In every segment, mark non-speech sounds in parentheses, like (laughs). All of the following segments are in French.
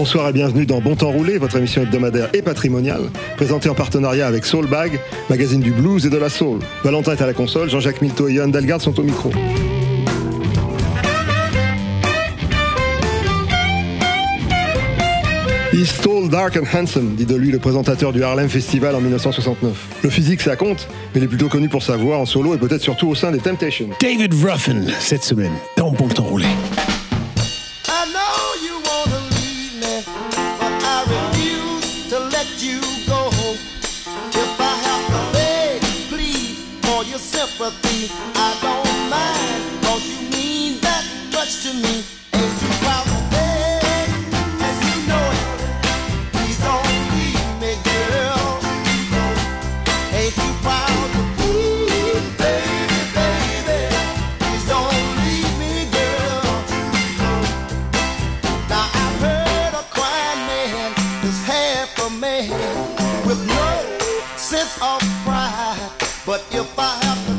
Bonsoir et bienvenue dans Bon Temps Roulé, votre émission hebdomadaire et patrimoniale, présentée en partenariat avec Soulbag, magazine du blues et de la soul. Valentin est à la console, Jean-Jacques Milto et Johan Delgarde sont au micro. He's tall, dark and handsome, dit de lui le présentateur du Harlem Festival en 1969. Le physique, ça compte, mais il est plutôt connu pour sa voix en solo et peut-être surtout au sein des Temptations. David Ruffin, cette semaine, dans Bon Temps Roulé. But if I have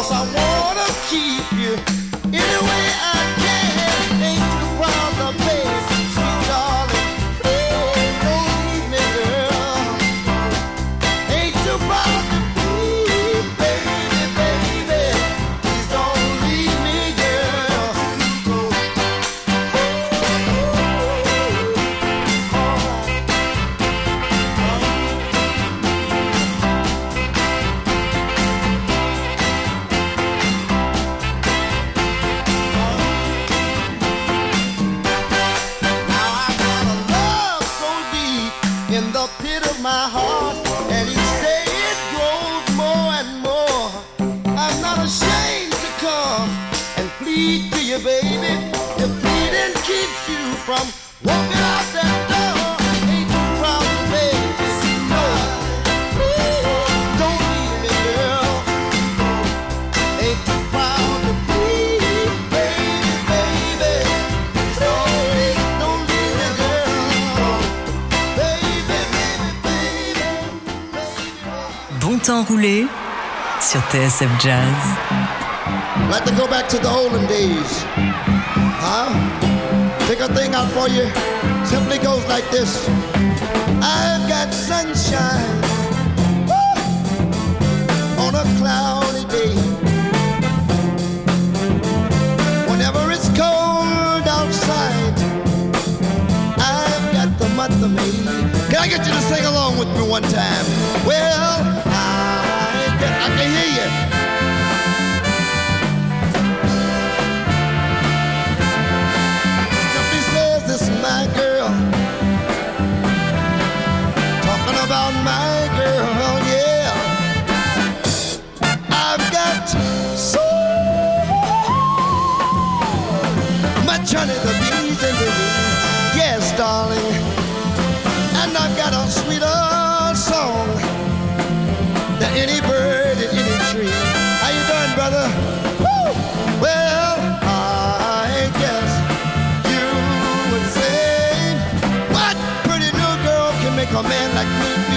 cause I wanna keep you Bon sur TSF Jazz. Like to go back to the olden days. Huh? Pick a thing out for you. Simply goes like this. I've got sunshine on a cloudy day. Whenever it's cold outside, I've got the month of May. Can I get you to sing along with me one time? Well, honey, the bees and the bees. Yes, darling. And I've got a sweeter song than any bird in any tree. How you doing, brother? Woo! Well, I guess you would say, what pretty new girl can make a man like me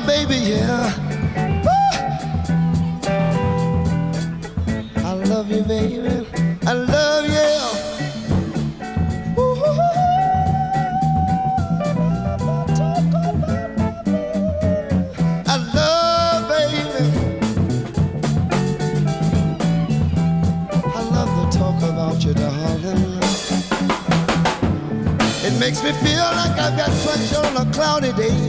my baby, yeah. I love you, baby. I love you. I love, baby. I love talk about you, darling. It makes me feel like I've got sunshine on a cloudy day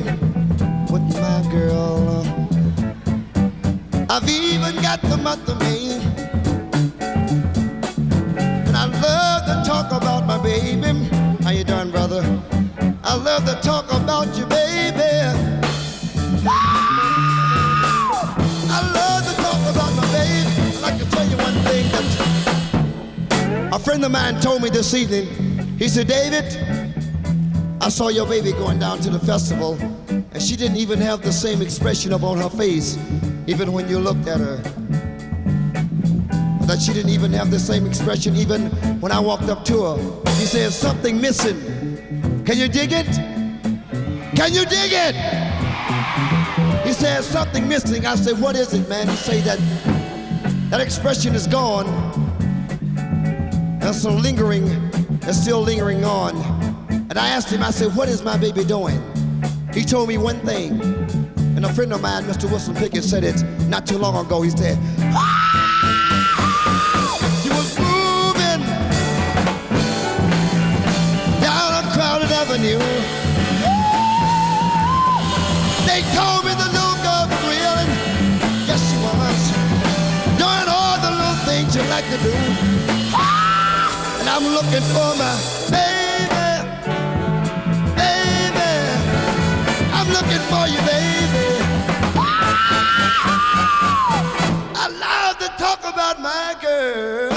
this evening. He said, David, I saw your baby going down to the festival, and she didn't even have the same expression upon her face, even when you looked at her. That she didn't even have the same expression, even when I walked up to her. He said, Something missing. Can you dig it? Can you dig it? He said, Something missing. I said, What is it, man? He said, That, that expression is gone. That's so lingering, it's still lingering on. And I asked him, I said, What is my baby doing? He told me one thing. And a friend of mine, Mr. Wilson Pickett, said it not too long ago. He said, She was moving down a crowded avenue. They told me the was real, and yes, she was. Doing all the little things you like to do. I'm looking for my baby, baby. I'm looking for you, baby. Ah! I love to talk about my girl,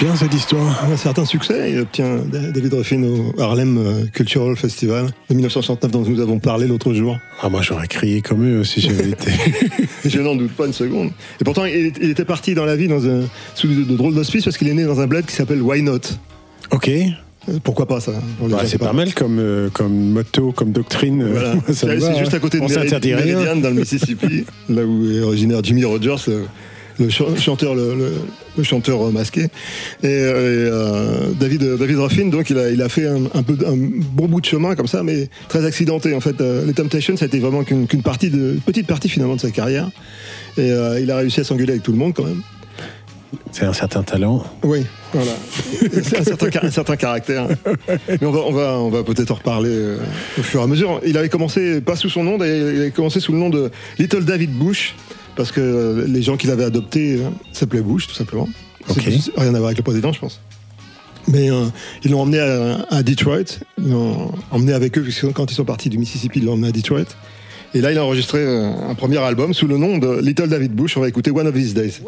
bien cette histoire. Un certain succès, il obtient David Ruffin au Harlem euh, Cultural Festival de 1969 dont nous avons parlé l'autre jour. Ah, moi j'aurais crié comme eux si j'avais (laughs) été. Je n'en doute pas une seconde. Et pourtant, il, il était parti dans la vie dans un, sous de, de drôles d'auspices parce qu'il est né dans un bled qui s'appelle Why Not. ok. Euh, Pourquoi pas ça Bah, c'est pas mal comme, euh, comme motto, comme doctrine. Voilà. (laughs) C'est juste hein. à côté de Meri- rien. Meridian, dans le Mississippi, là où est originaire Jimmy Rogers, le ch- chanteur, le, le- le chanteur masqué. Et, euh, David, David Ruffin, donc, il a, il a fait un, un peu, un bon bout de chemin comme ça, mais très accidenté. En fait, euh, les Temptations, ça a été vraiment qu'une partie de, petite partie finalement de sa carrière. Et euh, il a réussi à s'engueuler avec tout le monde quand même. C'est un certain talent. Oui, voilà. C'est un certain, un certain caractère. Mais on va, on va, on va peut-être en reparler euh, au fur et à mesure. Il avait commencé, pas sous son nom, il avait commencé sous le nom de Little David Bush, parce que euh, les gens qu'il avait adoptés euh, s'appelaient Bush, tout simplement. Rien à voir avec le président, je pense. Mais euh, ils l'ont emmené à, à Detroit, ils l'ont emmené avec eux, puisque quand ils sont partis du Mississippi, ils l'ont emmené à Detroit. Et là, il a enregistré un premier album sous le nom de Little David Bush. On va écouter One of These Days.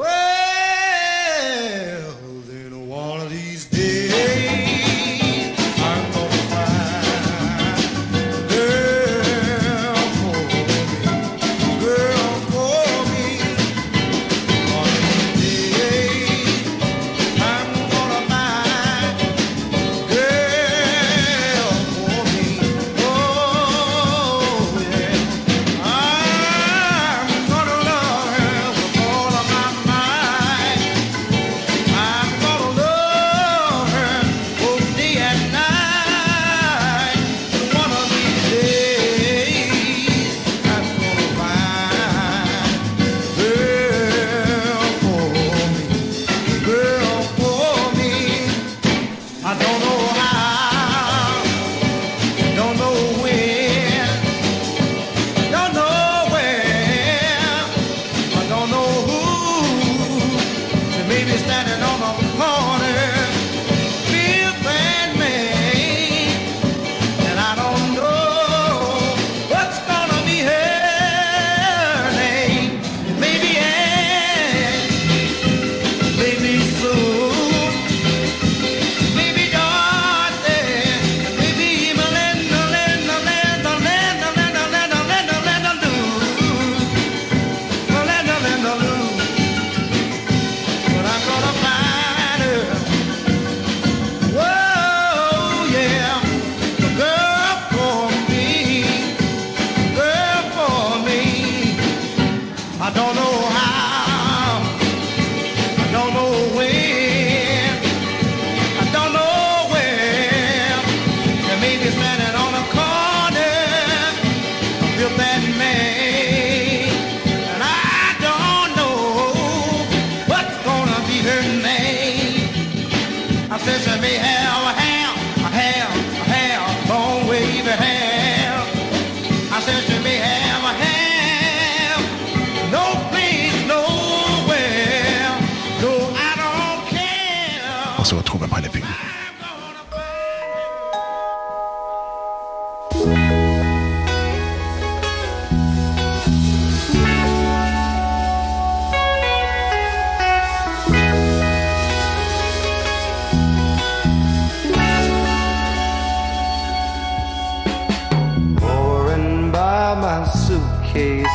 Suitcase,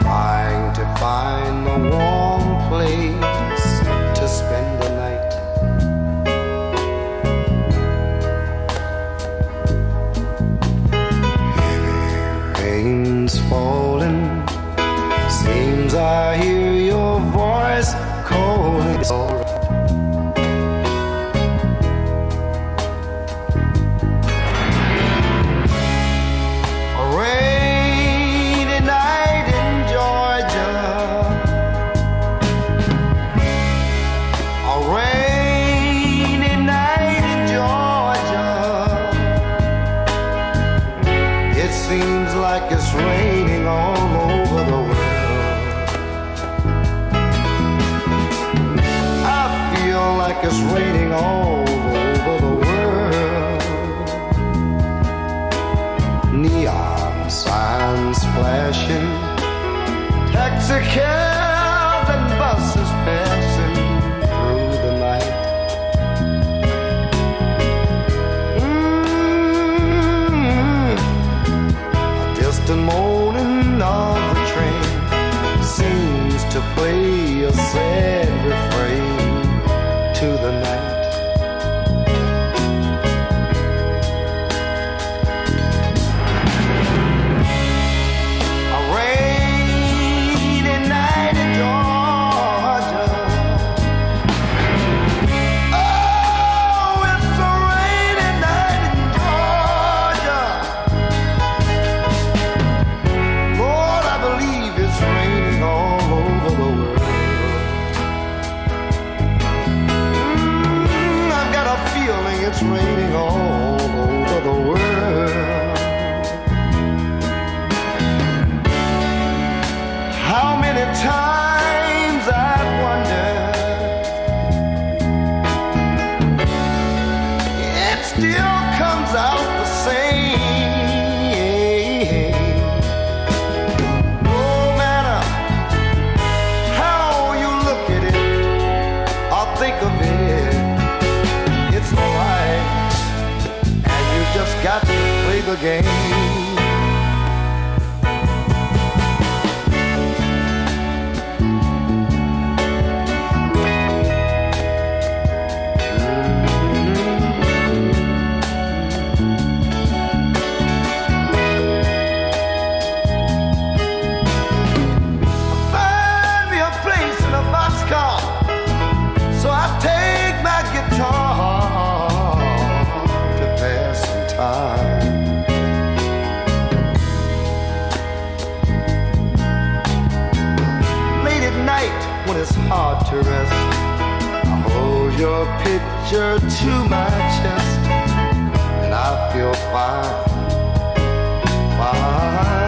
trying to find a warm place hard to rest, I hold your picture to my chest, and I feel fine, fine.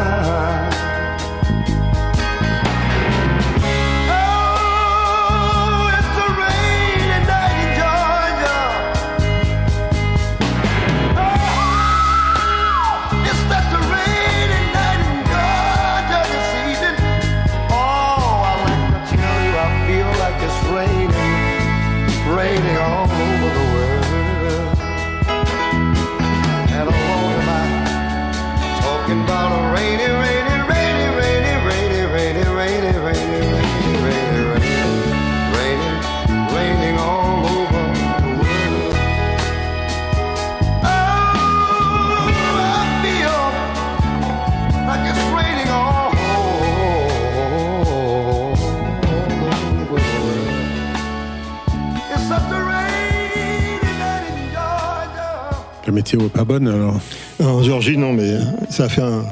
Météo est pas bonne alors. En Géorgie, non, mais ça a fait un.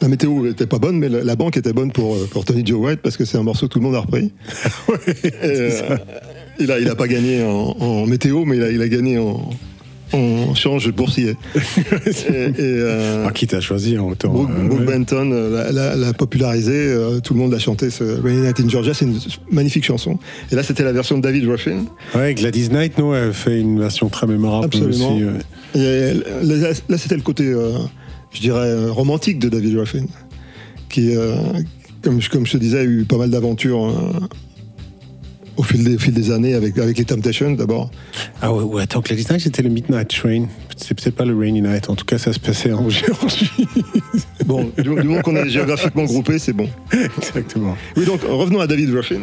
La météo était pas bonne, mais la, la banque était bonne pour, pour Tony Joe White parce que c'est un morceau que tout le monde a repris. (laughs) Et, euh, il, a, il a pas gagné en, en météo, mais il a, il a gagné en, en change boursier. (laughs) et, et, euh, Ah, qui t'a choisi en autant. Brooke, euh, Brooke ouais. Benton euh, l'a- l'a l'a popularisé, euh, tout le monde l'a chanté, ce Rainy Night in Georgia, c'est une magnifique chanson. Et là, c'était la version de David Ruffin. Ouais, Gladys Knight, non, elle fait une version très mémorable Absolument. aussi. ouais. Et là, là, c'était le côté, je dirais, romantique de David Ruffin, qui, comme, je- comme je te disais, a eu pas mal d'aventures au fil des, au fil des années avec, avec les Temptations d'abord. Ah ouais, ouais, attends, Gladys Knight, c'était le Midnight Train. C'est peut-être pas le Rainy Night. En tout cas, ça se passait en (laughs) Géorgie. Bon, du, du moment qu'on est géographiquement groupé, c'est bon. Exactement. Oui, donc revenons à David Ruffin,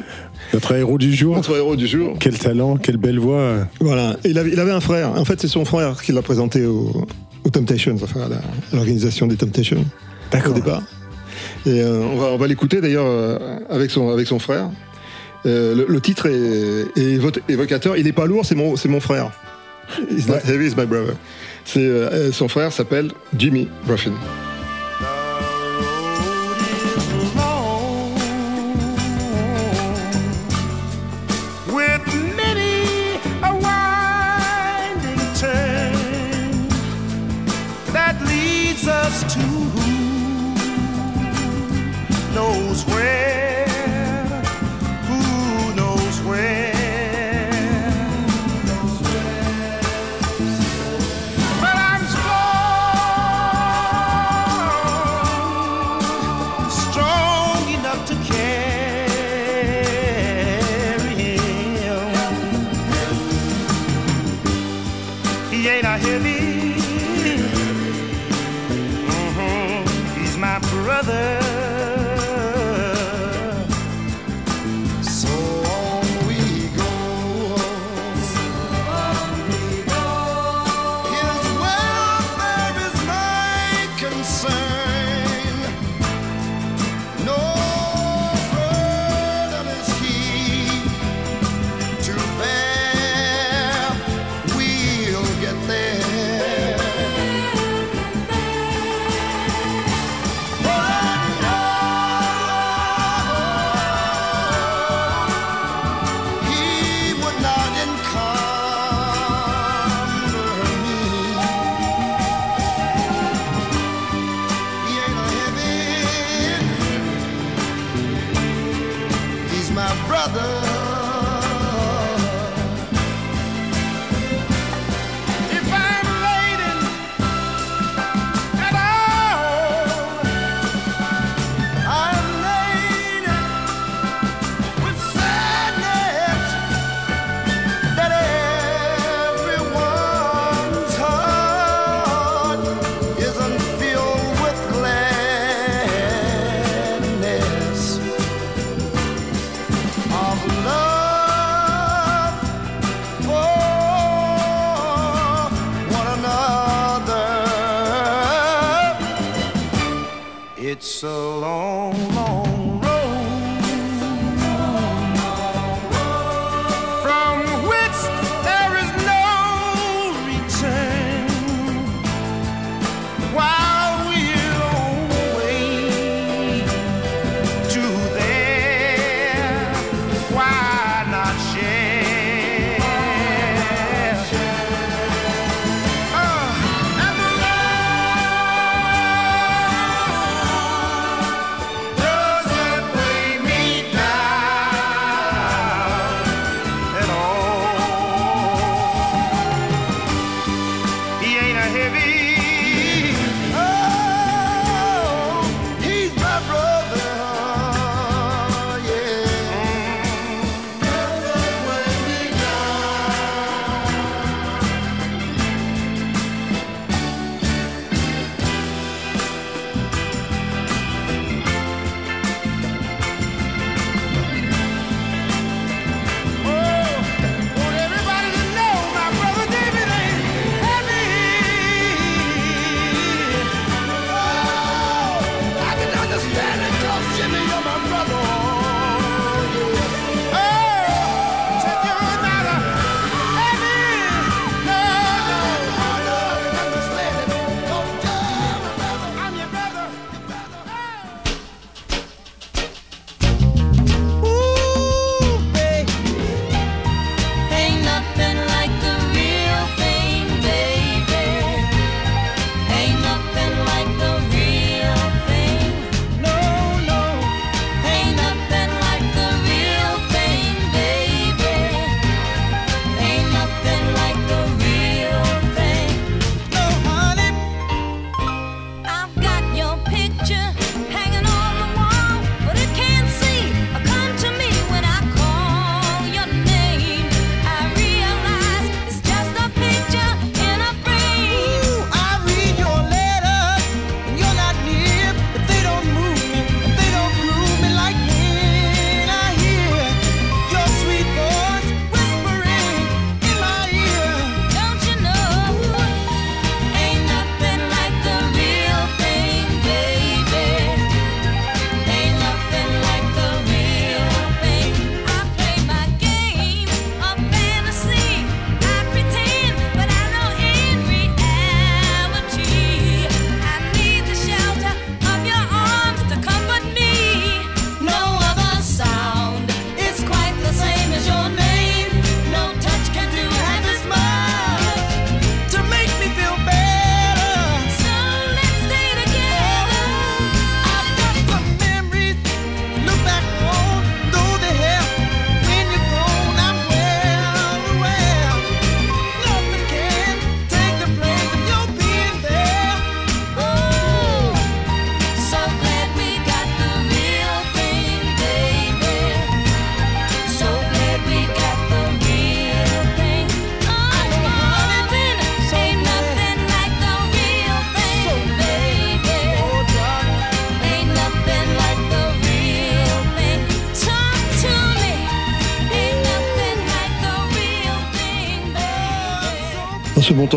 Notre héros du jour. notre héros du jour. Quel talent, quelle belle voix. Voilà, il avait, il avait un frère. En fait, c'est son frère qui l'a présenté au- aux Temptations, enfin à l'organisation des Temptations au D'accord. départ. Et euh, on va, on va l'écouter d'ailleurs euh, avec, son, avec son frère. Euh, le, le titre est, est évo- évocateur. Il est pas lourd, c'est mon, c'est mon frère. It's not heavy, it's my brother. C'est, euh, son frère s'appelle Jimmy Ruffin. It's a long, long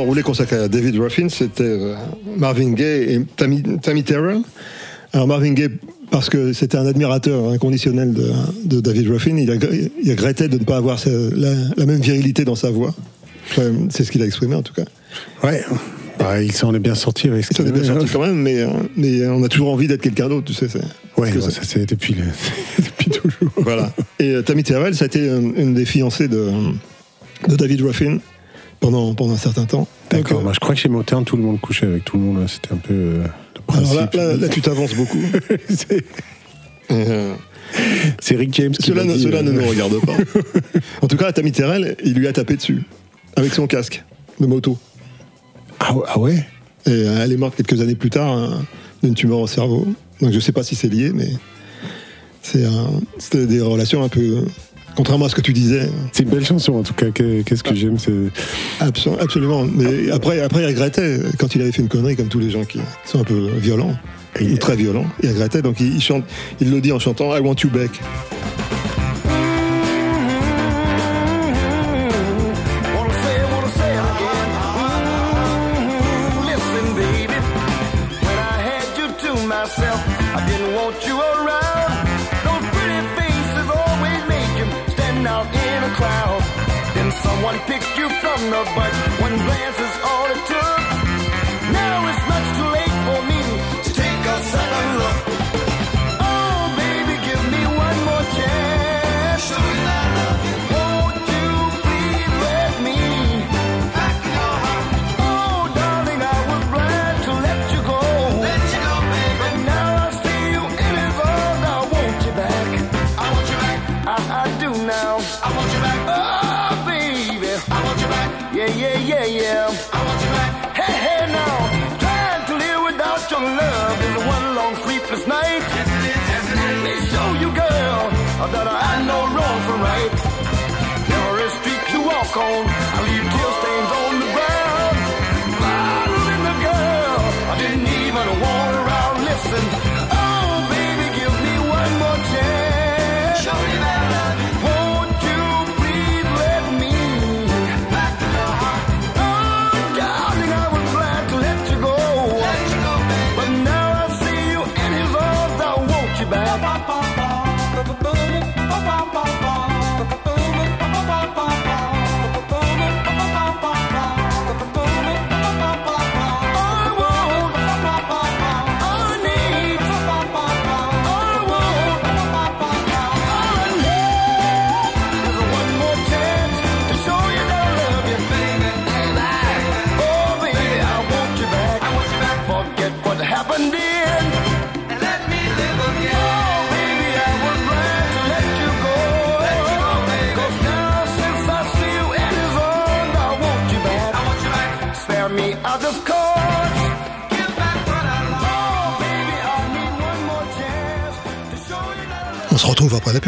ce roulé consacré à David Ruffin, c'était euh, Marvin Gaye et Tammy, Tammy Terrell. Alors Marvin Gaye, parce que c'était un admirateur inconditionnel de, de David Ruffin, il, regrettait de ne pas avoir ce- la, la même virilité dans sa voix. Enfin, c'est ce qu'il a exprimé en tout cas. Ouais. Bah, il s'en est bien sorti avec en est bien sorti quand même, mais, euh, mais on a toujours envie d'être quelqu'un d'autre, tu sais. c'est- Ouais, ça- c'est depuis, le... (laughs) depuis toujours. Voilà. Et euh, Tammy Terrell, ça a été euh, une des fiancées de, de David Ruffin pendant, pendant un certain temps. D'accord, Donc, euh, moi je crois que chez Motown, tout le monde couchait avec tout le monde. C'était un peu euh, le alors là, là, là, tu t'avances beaucoup. (laughs) C'est- Euh, c'est Rick James qui cela dit, cela euh, ne nous regarde pas. (laughs) en tout cas, Tammy Terrell, il lui a tapé dessus avec son casque de moto. Ah, ouais- ah ouais? Et euh, elle est morte quelques années plus tard hein, d'une tumeur au cerveau. Donc je sais pas si c'est lié, mais c'est un- c'était des relations un peu. Contrairement à ce que tu disais, C'est une belle chanson en tout cas. Que- Qu'est-ce que j'aime absolument. Mais après, après, il regrettait quand il avait fait une connerie, comme tous les gens qui sont un peu violents, ou très violents. Il regrettait, donc il, il chante, il le dit en chantant I want you back. The bunch. One glance is all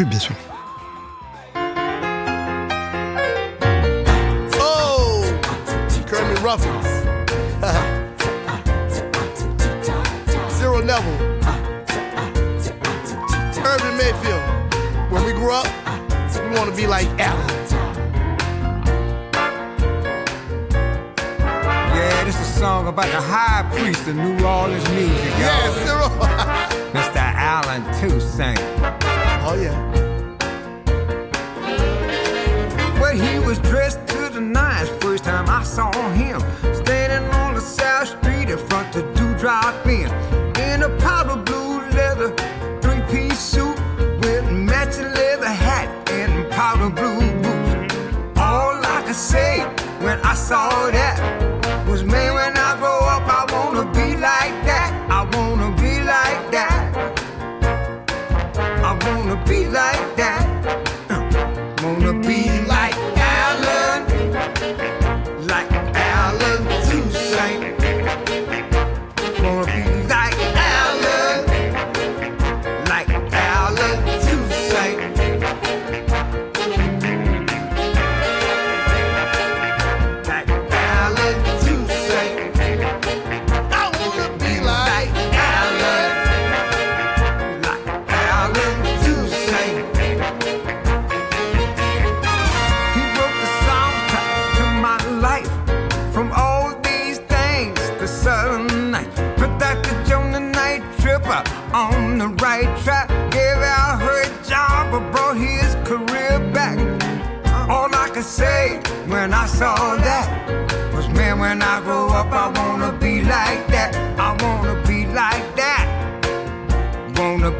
bien sûr. Time I saw him. Standing on the South Street in front of Dewdrop Inn. In a powder blue leather three-piece suit with matching leather hat and powder blue boots. All I could say when I saw that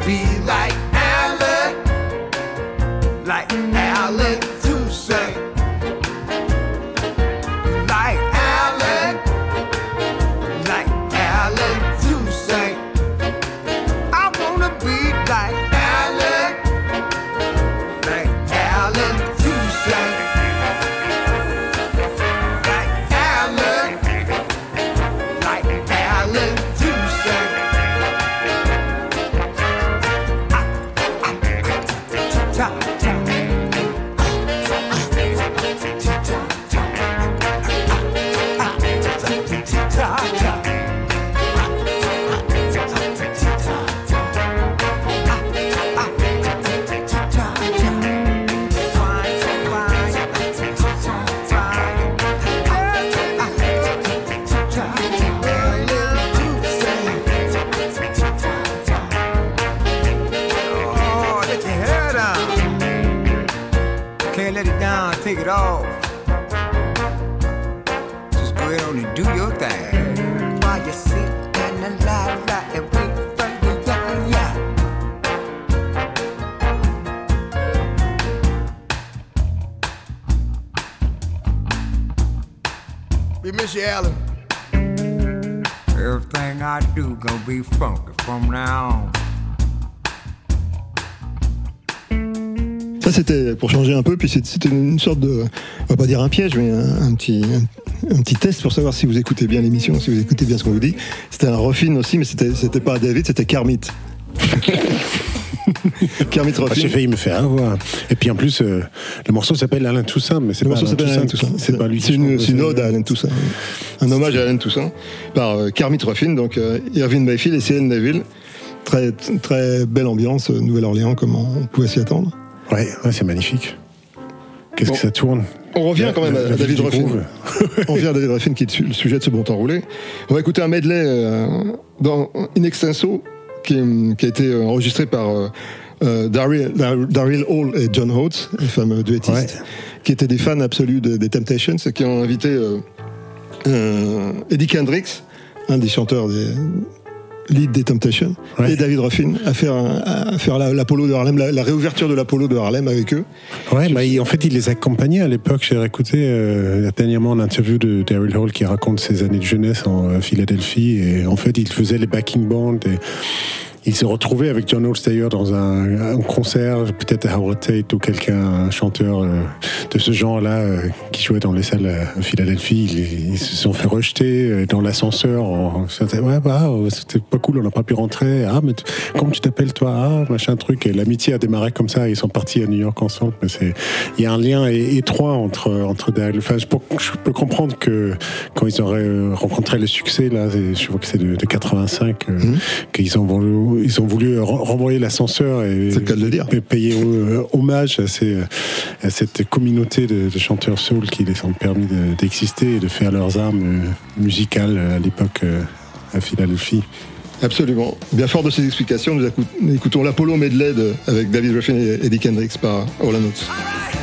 be c'était pour changer un peu, puis c'était une sorte de, on va pas dire un piège, mais un, un petit, un, un petit test pour savoir si vous écoutez bien l'émission, si vous écoutez bien ce qu'on vous dit. C'était un refine aussi, mais c'était c'était pas David, c'était Kermit. (laughs) Kermit Ah, J'ai Ruffin. failli me faire avoir. Et puis en plus, euh, le morceau s'appelle Alain Toussaint, mais c'est pas Alain Toussaint. C'est pas lui. C'est une, ode à Alain Toussaint. Un hommage à Alain Toussaint par euh, Kermit Ruffin, donc euh, Irving Mayfield et Céline Neville. Très, très belle ambiance, euh, Nouvelle-Orléans, comme on pouvait s'y attendre. Ouais, ouais, c'est magnifique. Qu'est-ce Bon. que ça tourne On revient quand même à David Ruffin. (laughs) On revient à David Ruffin qui est le sujet de ce bon temps roulé. On va écouter un medley euh, dans In Extenso qui, a été euh, enregistré par euh, Daryl, Dar- Daryl Hall et John Oates, les fameux duettistes, Ouais. qui étaient des fans absolus de- des Temptations et qui ont invité Eddie Kendricks, un des chanteurs des lead des Temptations, Ouais. et David Ruffin à faire, un- à faire la- l'Apollo de Harlem, la, la réouverture de l'Apollo de Harlem avec eux. Ouais, bah, il- en fait, il les accompagnait à l'époque. J'ai écouté euh, dernièrement l'interview de Daryl Hall qui raconte ses années de jeunesse en euh, Philadelphie. Et en fait, il faisait les backing bands. Et il s'est retrouvé avec John d'ailleurs dans un, un concert, peut-être à Howard Tate ou quelqu'un, un chanteur euh, de ce genre-là euh, qui jouait dans les salles à Philadelphie. Ils, ils se sont fait rejeter euh, dans l'ascenseur. en- C'était ouais, bah, euh, c'était pas cool, on n'a pas pu rentrer. Ah, mais comment tu t'appelles toi? Ah, machin truc. Et l'amitié a démarré comme ça. Ils sont partis à New York ensemble. Mais c'est, il y a un lien étroit entre entre. Enfin, je peux, je peux comprendre que quand ils auraient rencontré le succès là, je vois que c'est de, de 85, euh, qu'ils ont voulu, ils ont voulu ren- renvoyer l'ascenseur et, payer hommage à, ces, à cette communauté de, de chanteurs soul qui les ont permis de- d'exister et de faire leurs armes euh, musicales euh, à l'époque euh, à Philadelphie. Absolument. Bien fort de ces explications, nous écout- nous écoutons l'Apollo Medley avec David Ruffin et Eddie Kendricks par All I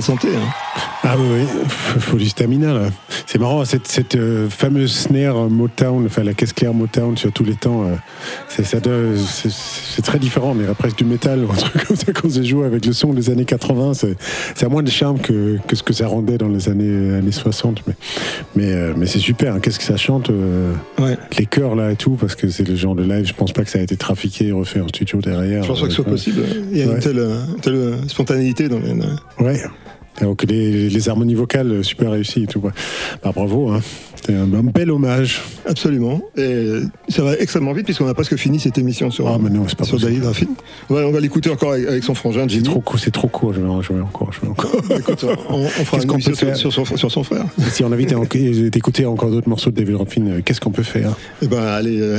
la santé. Hein. Ah oui, oui, faut du stamina là. C'est marrant, cette, cette euh, fameuse snare Motown, enfin la caisse claire Motown sur tous les temps, euh, c'est, ça doit- c'est, c'est très différent, on dirait presque du métal ou un truc comme ça quand c'est joué avec le son des années 80. C'est, ça a moins de charme que, que ce que ça rendait dans les années, années 60. Mais, mais, euh, mais c'est super, hein. qu'est-ce que ça chante, euh, Ouais. les chœurs là et tout, parce que c'est le genre de live, je pense pas que ça a été trafiqué et refait en studio derrière. Je pense pas que ce soit possible. Il y a Ouais. une telle, telle, spontanéité dans les. dans- Ouais. Donc les, harmonies vocales euh, super réussies et tout. Bah, bravo, hein. C'était un, un bel hommage. Absolument. Et ça va extrêmement vite puisqu'on n'a presque fini cette émission sur, Ah, mais non, pas sur possible. David Raffin. On va, l'écouter encore avec, avec son frangin, C'est trop court, c'est trop court. Je vais jouer encore, je vais encore. (laughs) Écoute, on, on fera une qu'on émission peut faire sur, sur son, sur son frère. si on invite à (laughs) encore d'autres morceaux de David Ruffin, euh, qu'est-ce qu'on peut faire Et ben, allez, euh,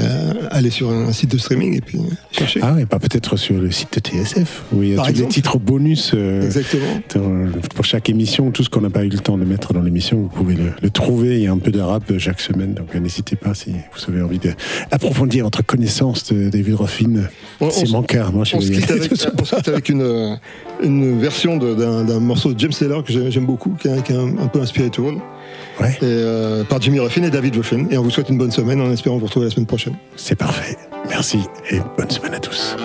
sur un site de streaming et puis euh, chercher. Ah ouais, pas peut-être sur le site de TSF, où il y a Par tous exemple. les titres bonus. euh, Exactement. dans- pour chaque émission, tout ce qu'on n'a pas eu le temps de mettre dans l'émission, vous pouvez le, le trouver. Il y a un peu de chaque semaine, donc euh, n'hésitez pas si vous avez envie d'approfondir votre connaissance de David Ruffin. C'est mon cœur, moi je On se quitte avec, tout on se quitte avec une, euh, une version d'un morceau de James Taylor que j'ai- j'aime beaucoup, qui est, qui est un, un peu inspiré Tourne, Ouais, et, euh, par Jimmy Ruffin et David Ruffin. Et on vous souhaite une bonne semaine en espérant vous retrouver la semaine prochaine. c'est parfait. Merci et bonne semaine à tous.